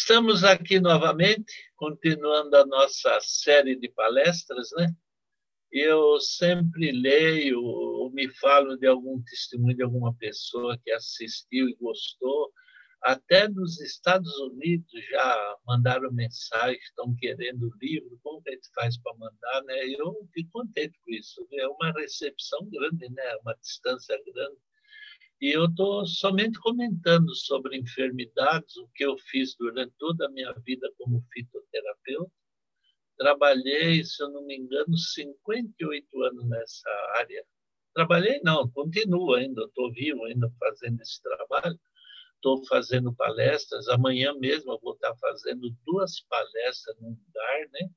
Estamos aqui novamente, continuando a nossa série de palestras, né? Eu sempre leio ou me falo de algum testemunho de alguma pessoa que assistiu e gostou. Até nos Estados Unidos já mandaram mensagem, estão querendo o livro, como que a gente faz para mandar, né? Eu fico contente com isso. É uma recepção grande, né? Uma distância grande e eu estou somente comentando sobre enfermidades, o que eu fiz durante toda a minha vida como fitoterapeuta. Trabalhei, se eu não me engano, 58 anos nessa área. Trabalhei, não, continuo ainda, estou vivo ainda fazendo esse trabalho. Estou fazendo palestras. Amanhã mesmo eu vou estar fazendo duas palestras num lugar, né?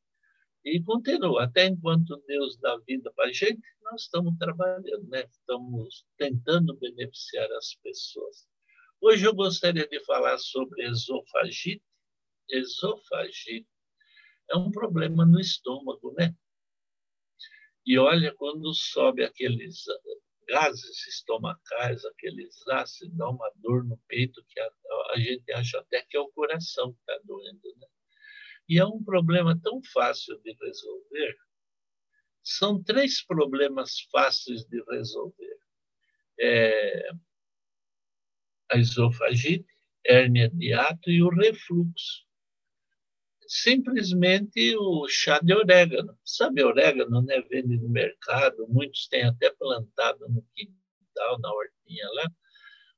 E continua, até enquanto Deus dá vida para a gente, nós estamos trabalhando, né? estamos tentando beneficiar as pessoas. Hoje eu gostaria de falar sobre esofagite. Esofagite é um problema no estômago, né? E olha, quando sobe aqueles gases estomacais, aqueles ácidos, dá uma dor no peito que a, a gente acha até que é o coração que está doendo, né? E é um problema tão fácil de resolver. São três problemas fáceis de resolver. É a esofagite, hérnia de ato e o refluxo. Simplesmente o chá de orégano. Sabe orégano, né? Vende no mercado, muitos têm até plantado no quintal, na hortinha lá.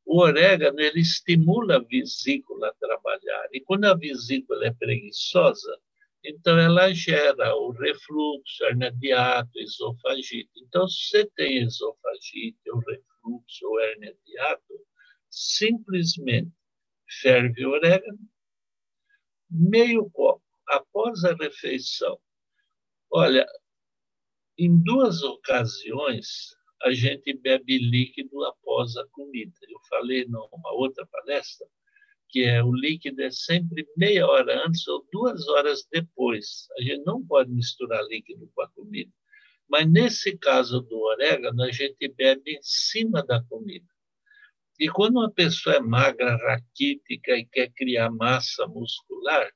O orégano ele estimula a vesícula a trabalhar. E quando a vesícula é preguiçosa, então ela gera o refluxo, hernia de ato, esofagite. Então, se você tem esofagite, ou refluxo, ou hernia de ato, simplesmente ferve o orégano, meio copo, após a refeição. Olha, em duas ocasiões, a gente bebe líquido após a comida. Eu falei numa outra palestra que é o líquido é sempre meia hora antes ou duas horas depois. A gente não pode misturar líquido com a comida. Mas nesse caso do orégano, a gente bebe em cima da comida. E quando uma pessoa é magra, raquítica e quer criar massa muscular,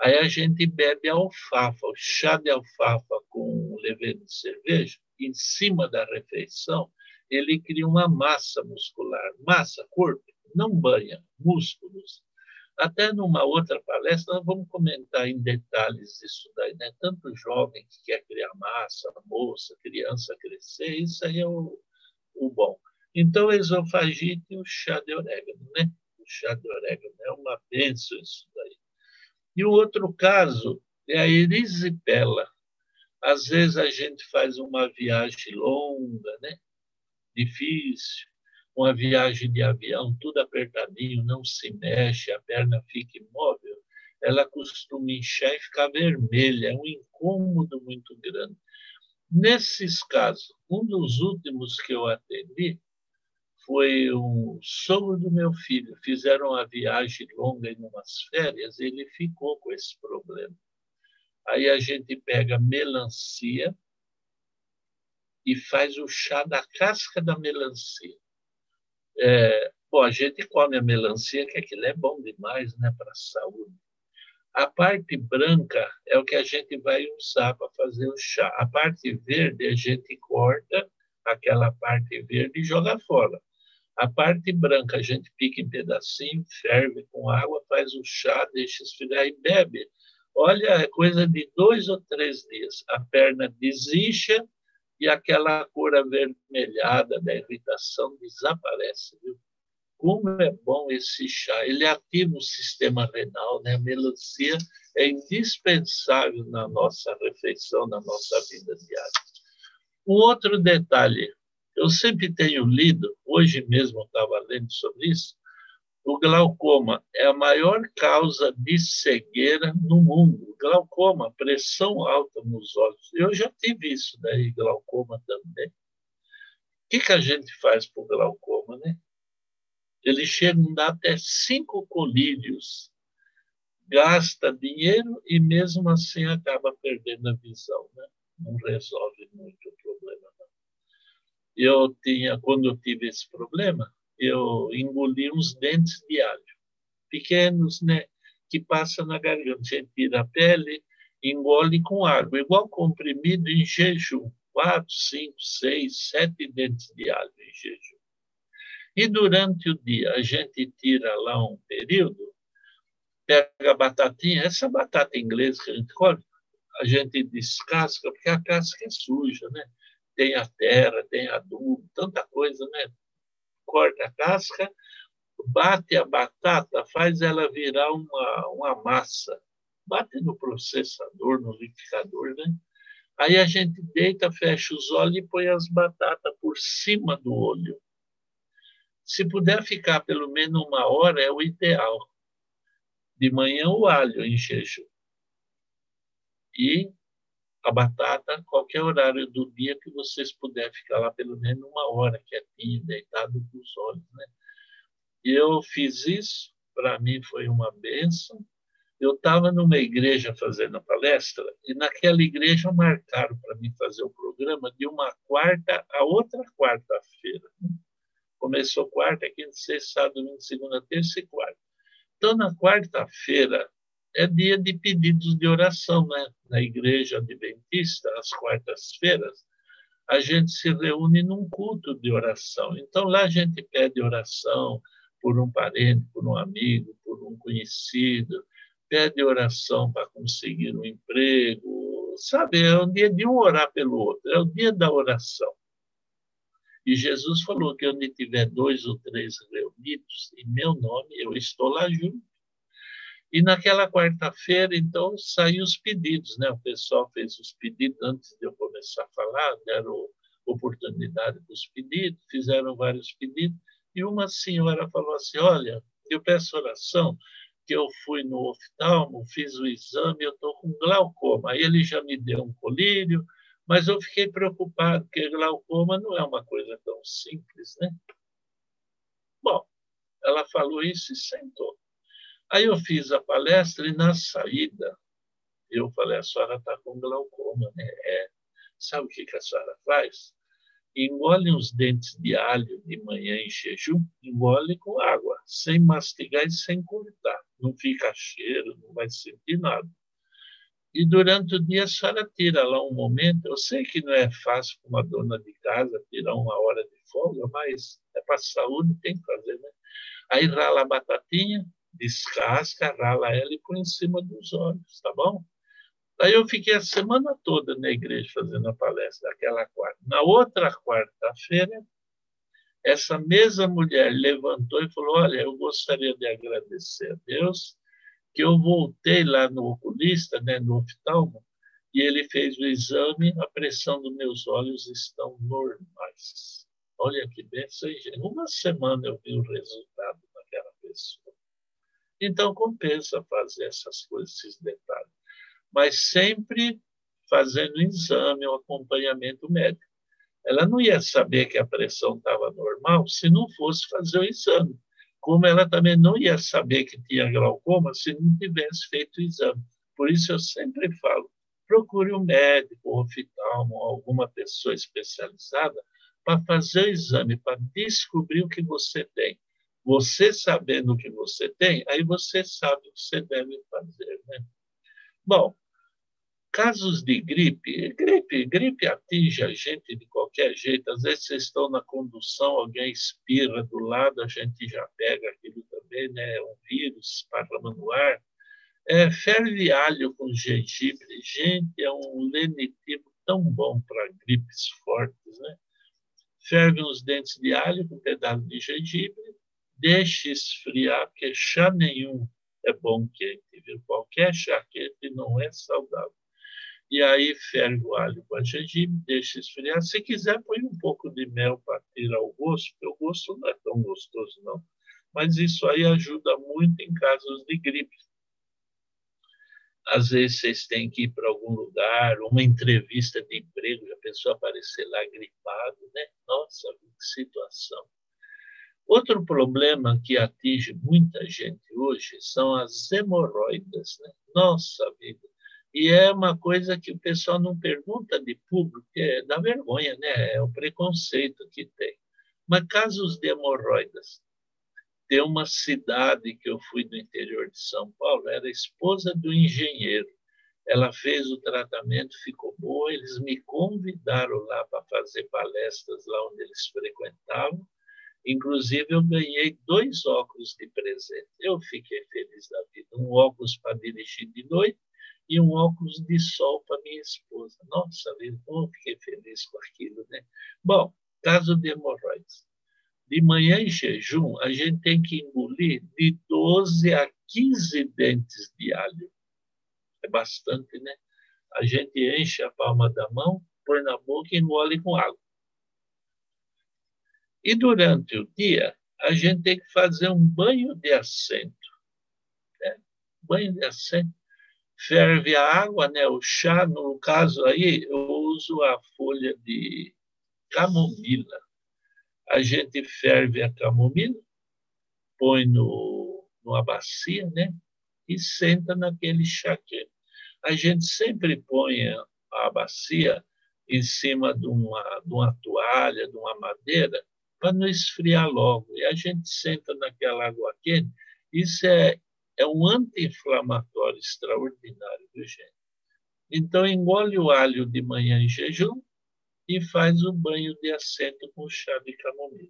aí a gente bebe alfafa, o chá de alfafa com levedura de cerveja, em cima da refeição, ele cria uma massa muscular, massa, corpo, não banha, músculos. Até numa outra palestra, nós vamos comentar em detalhes isso daí, né? Tanto jovem que quer criar massa, moça, criança crescer, isso aí é o, o bom. Então, esofagite e o chá de orégano, né? O chá de orégano é uma benção isso daí. E o outro caso é a erisipela, às vezes a gente faz uma viagem longa, né? difícil, uma viagem de avião, tudo apertadinho, não se mexe, a perna fica imóvel, ela costuma inchar e ficar vermelha, é um incômodo muito grande. Nesses casos, um dos últimos que eu atendi foi um sogro do meu filho. Fizeram uma viagem longa em umas férias, ele ficou com esse problema. Aí a gente pega melancia e faz o chá da casca da melancia. É, bom, a gente come a melancia, que aquilo é bom demais né, para a saúde. A parte branca é o que a gente vai usar para fazer o chá. A parte verde a gente corta aquela parte verde e joga fora. A parte branca a gente pica em pedacinho, ferve com água, faz o chá, deixa esfriar e bebe. Olha, é coisa de dois ou três dias. A perna desincha e aquela cor avermelhada da irritação desaparece. Viu? Como é bom esse chá! Ele ativa o sistema renal, né? A melancia é indispensável na nossa refeição, na nossa vida diária. Um outro detalhe, eu sempre tenho lido, hoje mesmo eu estava lendo sobre isso, o glaucoma é a maior causa de cegueira no mundo. Glaucoma, pressão alta nos olhos. Eu já tive isso daí, glaucoma também. O que, que a gente faz para o glaucoma, né? Ele chega a dar até cinco colírios, gasta dinheiro e mesmo assim acaba perdendo a visão, né? Não resolve muito o problema. Não. Eu tinha, quando eu tive esse problema, eu engoli uns dentes de alho, pequenos, né? que passa na garganta. Gente tira a pele, engole com água, igual comprimido em jejum. Quatro, cinco, seis, sete dentes de alho em jejum. E durante o dia, a gente tira lá um período, pega a batatinha, essa batata inglesa que a gente come, a gente descasca, porque a casca é suja, né? Tem a terra, tem adubo, tanta coisa, né? Corta a casca, bate a batata, faz ela virar uma, uma massa. Bate no processador, no liquidificador, né? Aí a gente deita, fecha os olhos e põe as batatas por cima do olho. Se puder ficar pelo menos uma hora, é o ideal. De manhã, o alho em jejum. E a batata, qualquer horário do dia que vocês puderem ficar lá pelo menos uma hora quietinho, deitado com os olhos. Né? Eu fiz isso, para mim foi uma benção. Eu estava numa igreja fazendo palestra, e naquela igreja marcaram para mim fazer o programa de uma quarta a outra quarta-feira. Né? Começou quarta, quinta, sexta, sábado, domingo, segunda, terça e quarta. Então, na quarta-feira, é dia de pedidos de oração, né? Na igreja adventista, às quartas-feiras, a gente se reúne num culto de oração. Então, lá a gente pede oração por um parente, por um amigo, por um conhecido, pede oração para conseguir um emprego, sabe? É um dia de um orar pelo outro, é o dia da oração. E Jesus falou que onde tiver dois ou três reunidos em meu nome, eu estou lá junto. E naquela quarta-feira, então, saíram os pedidos, né? O pessoal fez os pedidos antes de eu começar a falar, deram oportunidade para os pedidos, fizeram vários pedidos, e uma senhora falou assim: Olha, eu peço oração, que eu fui no oftalmo, fiz o exame, eu estou com glaucoma. Ele já me deu um colírio, mas eu fiquei preocupado, porque glaucoma não é uma coisa tão simples, né? Bom, ela falou isso e sentou. Aí eu fiz a palestra e na saída eu falei, a senhora está com glaucoma, né? É. Sabe o que, que a senhora faz? Engole uns dentes de alho de manhã em jejum, engole com água, sem mastigar e sem cortar. Não fica cheiro, não vai sentir nada. E durante o dia a senhora tira lá um momento. Eu sei que não é fácil para uma dona de casa tirar uma hora de folga, mas é para a saúde, tem que fazer, né? Aí rala a batatinha, descasca, rala ela e põe em cima dos olhos, tá bom? Aí eu fiquei a semana toda na igreja fazendo a palestra, aquela quarta. Na outra quarta-feira, essa mesma mulher levantou e falou: Olha, eu gostaria de agradecer a Deus que eu voltei lá no oculista, né, no oftalmo, e ele fez o exame, a pressão dos meus olhos estão normais. Olha que benção, uma semana eu vi o resultado daquela pessoa. Então compensa fazer essas coisas, esses detalhes, mas sempre fazendo exame, o acompanhamento médico. Ela não ia saber que a pressão estava normal se não fosse fazer o exame como ela também não ia saber que tinha glaucoma se não tivesse feito o exame. Por isso eu sempre falo, procure um médico, um oftalmo, alguma pessoa especializada para fazer o exame, para descobrir o que você tem. Você sabendo o que você tem, aí você sabe o que você deve fazer. Né? Bom, Casos de gripe, gripe, gripe atinge a gente de qualquer jeito. Às vezes vocês estão na condução, alguém espirra do lado, a gente já pega aquilo também, né? Um vírus esparrama no ar. É, ferve alho com gengibre, gente, é um lenitivo tão bom para gripes fortes, né? Ferve uns dentes de alho com um pedaço de gengibre, deixe esfriar, porque chá nenhum é bom quente, viu? Qualquer chá quente não é saudável e aí ferve o alho com a gengibre, deixa esfriar. Se quiser, põe um pouco de mel para tirar o gosto, porque o gosto não é tão gostoso, não. Mas isso aí ajuda muito em casos de gripe. Às vezes vocês têm que ir para algum lugar, uma entrevista de emprego, a pessoa aparecer lá gripado, né? Nossa, que situação. Outro problema que atinge muita gente hoje são as hemorroidas, né? Nossa vida e é uma coisa que o pessoal não pergunta de público, é da vergonha, né? É o preconceito que tem. Mas casos de hemorroidas. tem uma cidade que eu fui no interior de São Paulo, era esposa do engenheiro. Ela fez o tratamento, ficou boa. Eles me convidaram lá para fazer palestras lá onde eles frequentavam. Inclusive, eu ganhei dois óculos de presente. Eu fiquei feliz da vida. Um óculos para dirigir de noite e um óculos de sol para minha esposa. Nossa, eu fiquei feliz com aquilo, né? Bom, caso de hemorroides. De manhã em jejum, a gente tem que engolir de 12 a 15 dentes de alho. É bastante, né? A gente enche a palma da mão, põe na boca e engole com água. E durante o dia, a gente tem que fazer um banho de assento. Né? Banho de assento. Ferve a água, né? o chá, no caso aí, eu uso a folha de camomila a gente ferve a camomila, põe no, numa bacia, né? E senta naquele chá quente. A gente sempre põe a bacia em cima de uma, de uma toalha, de uma madeira, para não esfriar logo. E a gente senta naquela água quente. Isso é, é um anti-inflamatório extraordinário, viu, gente? Então, engole o alho de manhã em jejum, e faz o banho de assento com chá de camomila.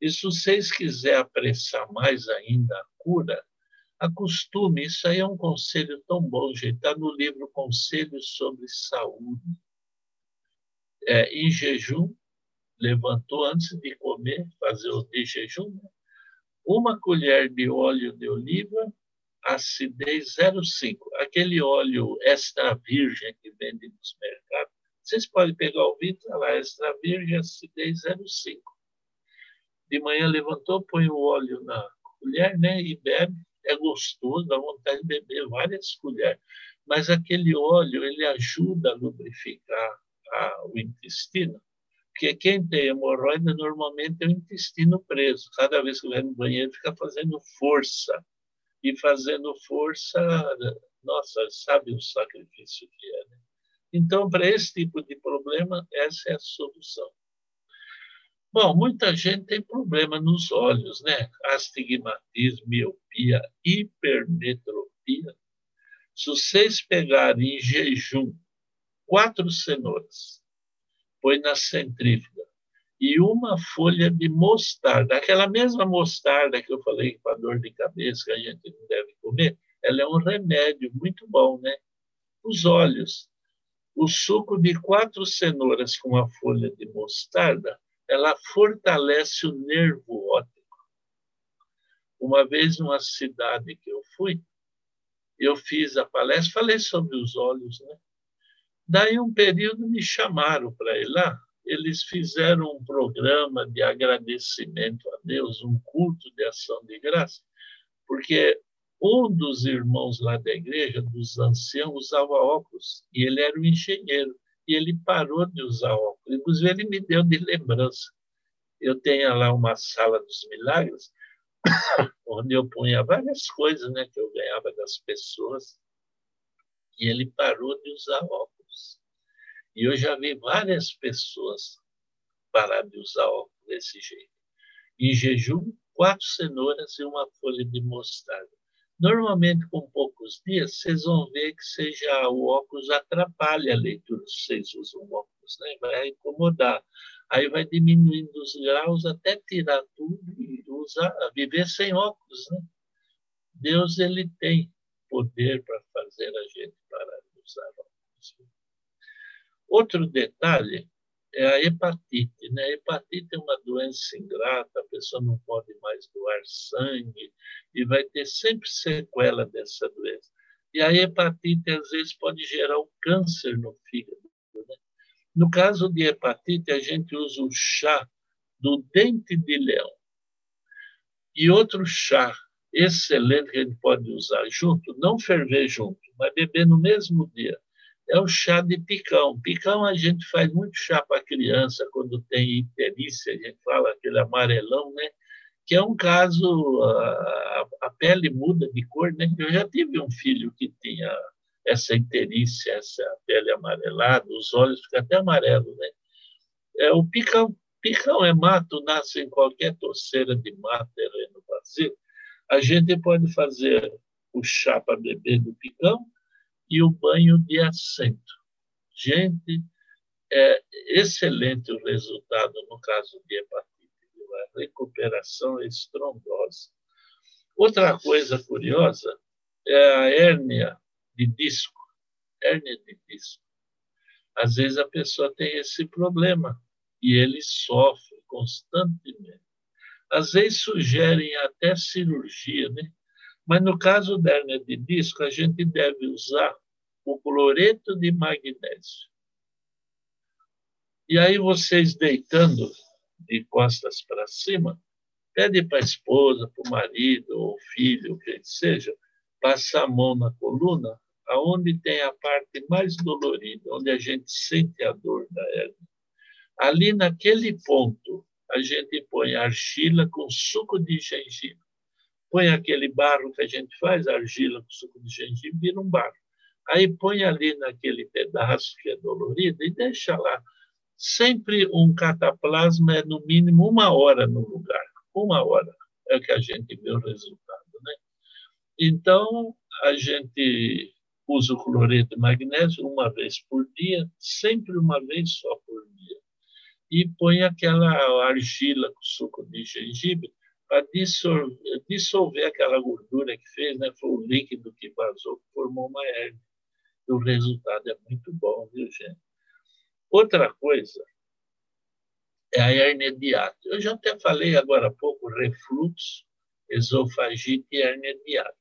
E se vocês quiserem apressar mais ainda a cura, acostume, isso aí é um conselho tão bom, gente, está no livro Conselhos sobre Saúde. É, em jejum, levantou antes de comer, fazer o de jejum, né? uma colher de óleo de oliva, acidez 0,5. Aquele óleo extra virgem que vende nos mercados, vocês podem pegar o vidro, lá, extra virgem, acidez 0,5. De manhã levantou, põe o óleo na colher né, e bebe. É gostoso, dá vontade de beber várias colheres. Mas aquele óleo, ele ajuda a lubrificar a, o intestino. Porque quem tem hemorroida normalmente é o intestino preso. Cada vez que vai no banheiro, fica fazendo força. E fazendo força, nossa, sabe o sacrifício que é, né? Então, para esse tipo de problema, essa é a solução. Bom, muita gente tem problema nos olhos, né? Astigmatismo, miopia, hipermetropia. Se vocês pegarem em jejum quatro cenouras, põe na centrífuga, e uma folha de mostarda, aquela mesma mostarda que eu falei para dor de cabeça que a gente não deve comer, ela é um remédio muito bom, né? Os olhos o suco de quatro cenouras com a folha de mostarda, ela fortalece o nervo óptico. Uma vez numa cidade que eu fui, eu fiz a palestra, falei sobre os olhos, né? Daí um período me chamaram para ir lá. Eles fizeram um programa de agradecimento a Deus, um culto de ação de graça, porque um dos irmãos lá da igreja, dos anciãos, usava óculos e ele era um engenheiro e ele parou de usar óculos. Inclusive, ele me deu de lembrança. Eu tenho lá uma sala dos milagres, onde eu punha várias coisas né, que eu ganhava das pessoas, e ele parou de usar óculos. E eu já vi várias pessoas parar de usar óculos desse jeito. Em jejum, quatro cenouras e uma folha de mostarda. Normalmente, com poucos dias, vocês vão ver que seja o óculos atrapalha a leitura, se vocês usam óculos, né? vai incomodar. Aí vai diminuindo os graus até tirar tudo e usar, viver sem óculos. Né? Deus ele tem poder para fazer a gente parar de usar óculos. Outro detalhe é a hepatite. Né? A hepatite é uma doença ingrata, a pessoa não pode mais doar sangue e vai ter sempre sequela dessa doença. E a hepatite, às vezes, pode gerar um câncer no fígado. Né? No caso de hepatite, a gente usa o chá do dente de leão. E outro chá excelente que a gente pode usar junto, não ferver junto, mas beber no mesmo dia, é o chá de picão. Picão a gente faz muito chá para criança quando tem icterícia, a gente fala aquele amarelão, né? Que é um caso, a, a pele muda de cor, né? Eu já tive um filho que tinha essa icterícia, essa pele amarelada, os olhos ficam até amarelos, né? É o picão. Picão é mato, nasce em qualquer torceira de mato, terreno fazer, a gente pode fazer o chá para beber do picão e o banho de assento. Gente, é excelente o resultado no caso de hepatite, a recuperação é estrondosa. Outra coisa curiosa é a hérnia de disco, hérnia de disco. Às vezes a pessoa tem esse problema e ele sofre constantemente. Às vezes sugerem até cirurgia, né? Mas no caso da hernia de disco, a gente deve usar o cloreto de magnésio. E aí vocês deitando de costas para cima, pede para a esposa, para o marido ou filho, o que seja, passar a mão na coluna, aonde tem a parte mais dolorida, onde a gente sente a dor da hernia. Ali naquele ponto, a gente põe argila com suco de gengibre põe aquele barro que a gente faz, argila com suco de gengibre, vira um barro. Aí põe ali naquele pedaço que é dolorido e deixa lá. Sempre um cataplasma é no mínimo uma hora no lugar. Uma hora é que a gente vê o resultado. Né? Então, a gente usa o cloreto de magnésio uma vez por dia, sempre uma vez só por dia. E põe aquela argila com suco de gengibre para dissolver, aquela gordura que fez, né? Foi o líquido que vazou, que formou uma hernia. E o resultado é muito bom, viu, gente? Outra coisa é a hernia de hiato. Eu já até falei agora há pouco refluxo, esofagite e hernia de hiato.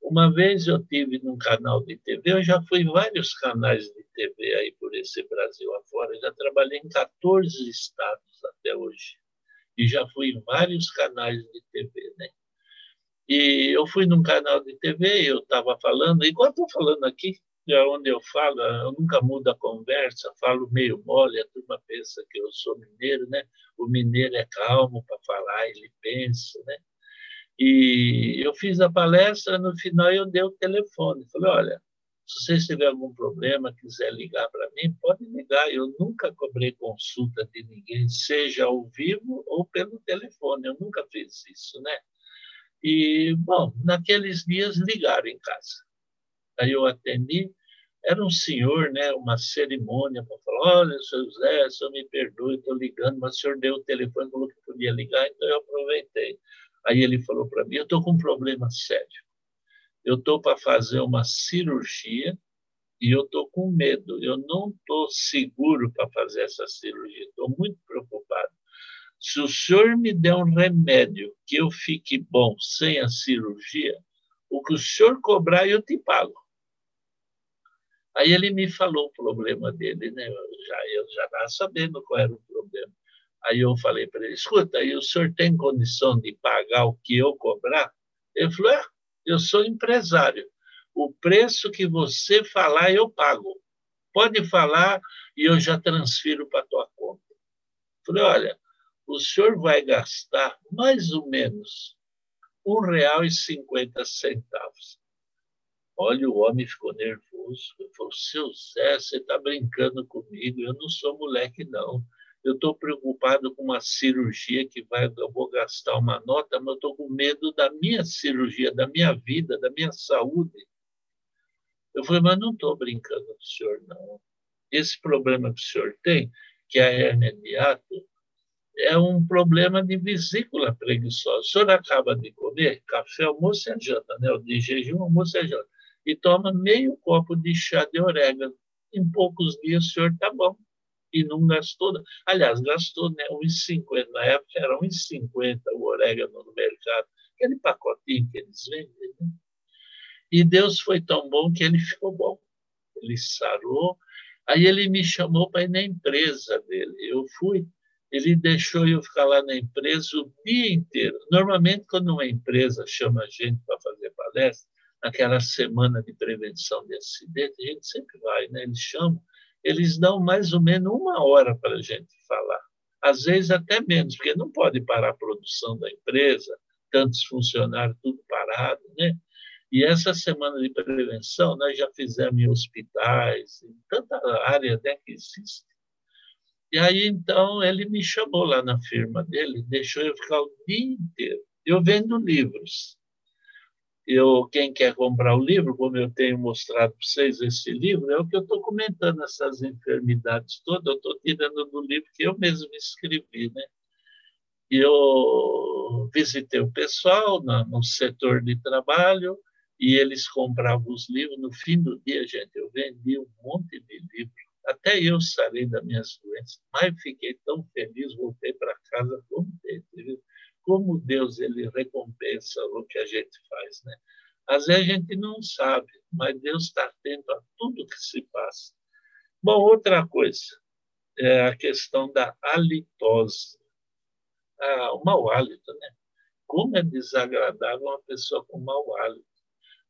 Uma vez eu tive num canal de TV, eu já fui em vários canais de TV aí por esse Brasil afora, já trabalhei em 14 estados até hoje e já fui em vários canais de TV, né? E eu fui num canal de TV, eu estava falando, igual estou falando aqui, é onde eu falo, eu nunca mudo a conversa, falo meio mole, a turma pensa que eu sou mineiro, né? O mineiro é calmo para falar, ele pensa, né? E eu fiz a palestra, no final eu dei o telefone, falei, olha, se vocês tiverem algum problema, quiser ligar para mim, pode ligar. Eu nunca cobrei consulta de ninguém, seja ao vivo ou pelo telefone. Eu nunca fiz isso, né? E, bom, naqueles dias ligaram em casa. Aí eu atendi, era um senhor, né, uma cerimônia para falar, olha, seu José, senhor me perdoe, estou ligando, mas o senhor deu o telefone, falou que podia ligar, então eu aproveitei. Aí ele falou para mim, eu estou com um problema sério eu estou para fazer uma cirurgia e eu estou com medo, eu não estou seguro para fazer essa cirurgia, estou muito preocupado. Se o senhor me der um remédio que eu fique bom sem a cirurgia, o que o senhor cobrar eu te pago. Aí ele me falou o problema dele, né? Eu já eu já estava sabendo qual era o problema. Aí eu falei para ele: escuta, aí o senhor tem condição de pagar o que eu cobrar? Ele falou: é, eu sou empresário. O preço que você falar, eu pago. Pode falar e eu já transfiro para a tua conta. Falei, olha, o senhor vai gastar mais ou menos R$ 1,50. Olha, o homem ficou nervoso. Ele falou, seu Zé, você está brincando comigo, eu não sou moleque, não eu estou preocupado com uma cirurgia que vai, eu vou gastar uma nota, mas estou com medo da minha cirurgia, da minha vida, da minha saúde. Eu falei, mas não estou brincando com o senhor, não. Esse problema que o senhor tem, que é a hernia de ato, é um problema de vesícula preguiçosa. O senhor acaba de comer café, almoço e janta, né? De jejum, almoço e janta. E toma meio copo de chá de orégano. Em poucos dias o senhor está bom e não gastou. Aliás, gastou né, 1,50. Na época era 1,50 o orégano no mercado, aquele pacotinho que eles vendem. Né? E Deus foi tão bom que ele ficou bom. Ele sarou. Aí ele me chamou para ir na empresa dele. Eu fui. Ele deixou eu ficar lá na empresa o dia inteiro. Normalmente, quando uma empresa chama a gente para fazer palestra, naquela semana de prevenção de acidente, a gente sempre vai, né? Eles chamam eles dão mais ou menos uma hora para a gente falar. Às vezes até menos, porque não pode parar a produção da empresa, tantos funcionários, tudo parado, né? E essa semana de prevenção nós já fizemos em hospitais, em tanta área até que existe. E aí, então, ele me chamou lá na firma dele, deixou eu ficar o dia inteiro. Eu vendo livros. Eu, quem quer comprar o livro, como eu tenho mostrado para vocês esse livro, é o que eu estou comentando, essas enfermidades todas, eu estou tirando do livro que eu mesmo escrevi, né? Eu visitei o pessoal no, no setor de trabalho e eles compravam os livros. No fim do dia, gente, eu vendi um monte de livros. Até eu sarei das minhas doenças, mas fiquei tão feliz, voltei para casa contente. Viu? Como Deus ele recompensa o que a gente faz, né? Às vezes a gente não sabe, mas Deus está atento a tudo que se passa. Bom, outra coisa é a questão da halitose, ah, o mau hálito, né? Como é desagradável uma pessoa com mau hálito.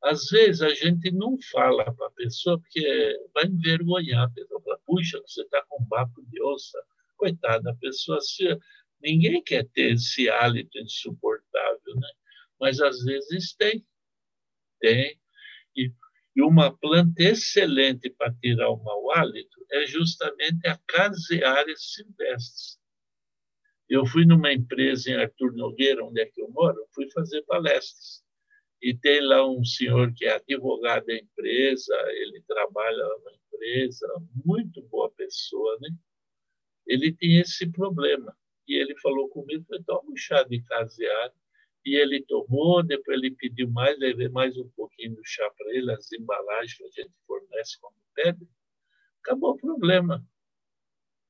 Às vezes a gente não fala para a pessoa porque vai envergonhar a pessoa. Fala, Puxa, você está com bafo de onça. Coitada, a pessoa se Ninguém quer ter esse hálito insuportável, né? mas às vezes tem. Tem. E, e uma planta excelente para tirar o mau hálito é justamente a Casearia silvestre. Eu fui numa empresa em Artur Nogueira, onde é que eu moro, fui fazer palestras. E tem lá um senhor que é advogado da empresa, ele trabalha na empresa, muito boa pessoa, né? Ele tem esse problema e ele falou comigo, foi toma um chá de caseado. E ele tomou, depois ele pediu mais, levei mais um pouquinho do chá para ele, as embalagens que a gente fornece como pede. Acabou o problema.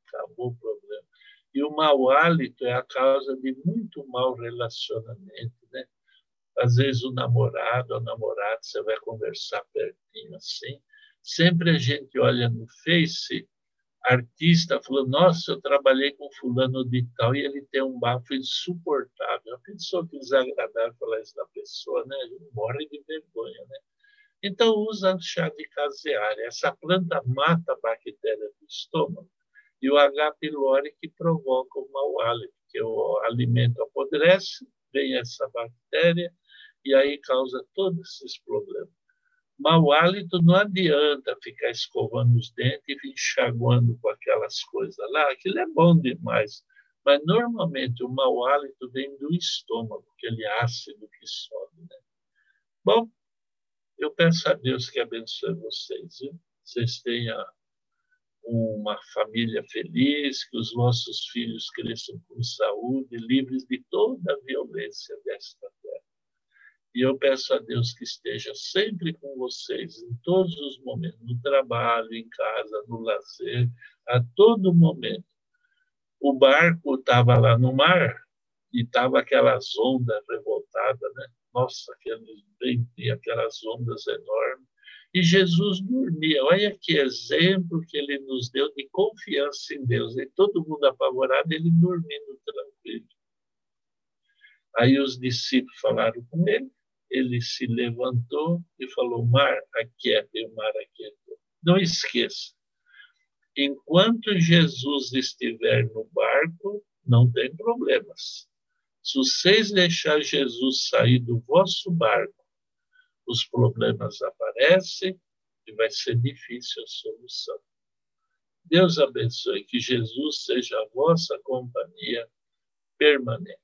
Acabou o problema. E o mau hálito é a causa de muito mau relacionamento, né? Às vezes o namorado ou namorada, você vai conversar pertinho assim, sempre a gente olha no Face artista falou: Nossa, eu trabalhei com fulano de tal e ele tem um bafo insuportável. A pessoa que desagradável falar isso da pessoa, né? Ele morre de vergonha, né? Então, usa chá de caseária. Essa planta mata a bactéria do estômago e o H. pylori que provoca o mau hálito, que o alimento apodrece, vem essa bactéria e aí causa todos esses problemas. Mau hálito não adianta ficar escovando os dentes e enxaguando com aquelas coisas lá, aquilo é bom demais. Mas normalmente o mau hálito vem do estômago, aquele ácido que sobe. Né? Bom, eu peço a Deus que abençoe vocês. Viu? Vocês tenham uma família feliz, que os vossos filhos cresçam com saúde, livres de toda a violência desta e eu peço a Deus que esteja sempre com vocês, em todos os momentos, no trabalho, em casa, no lazer, a todo momento. O barco estava lá no mar e estava aquelas ondas revoltadas, né? Nossa, aqueles aquelas ondas enormes. E Jesus dormia. Olha que exemplo que ele nos deu de confiança em Deus. E todo mundo apavorado, ele dormindo tranquilo. Aí os discípulos falaram com ele ele se levantou e falou: Mar, aquieta, e o mar aquietou. Não esqueça, enquanto Jesus estiver no barco, não tem problemas. Se vocês deixar Jesus sair do vosso barco, os problemas aparecem e vai ser difícil a solução. Deus abençoe, que Jesus seja a vossa companhia permanente.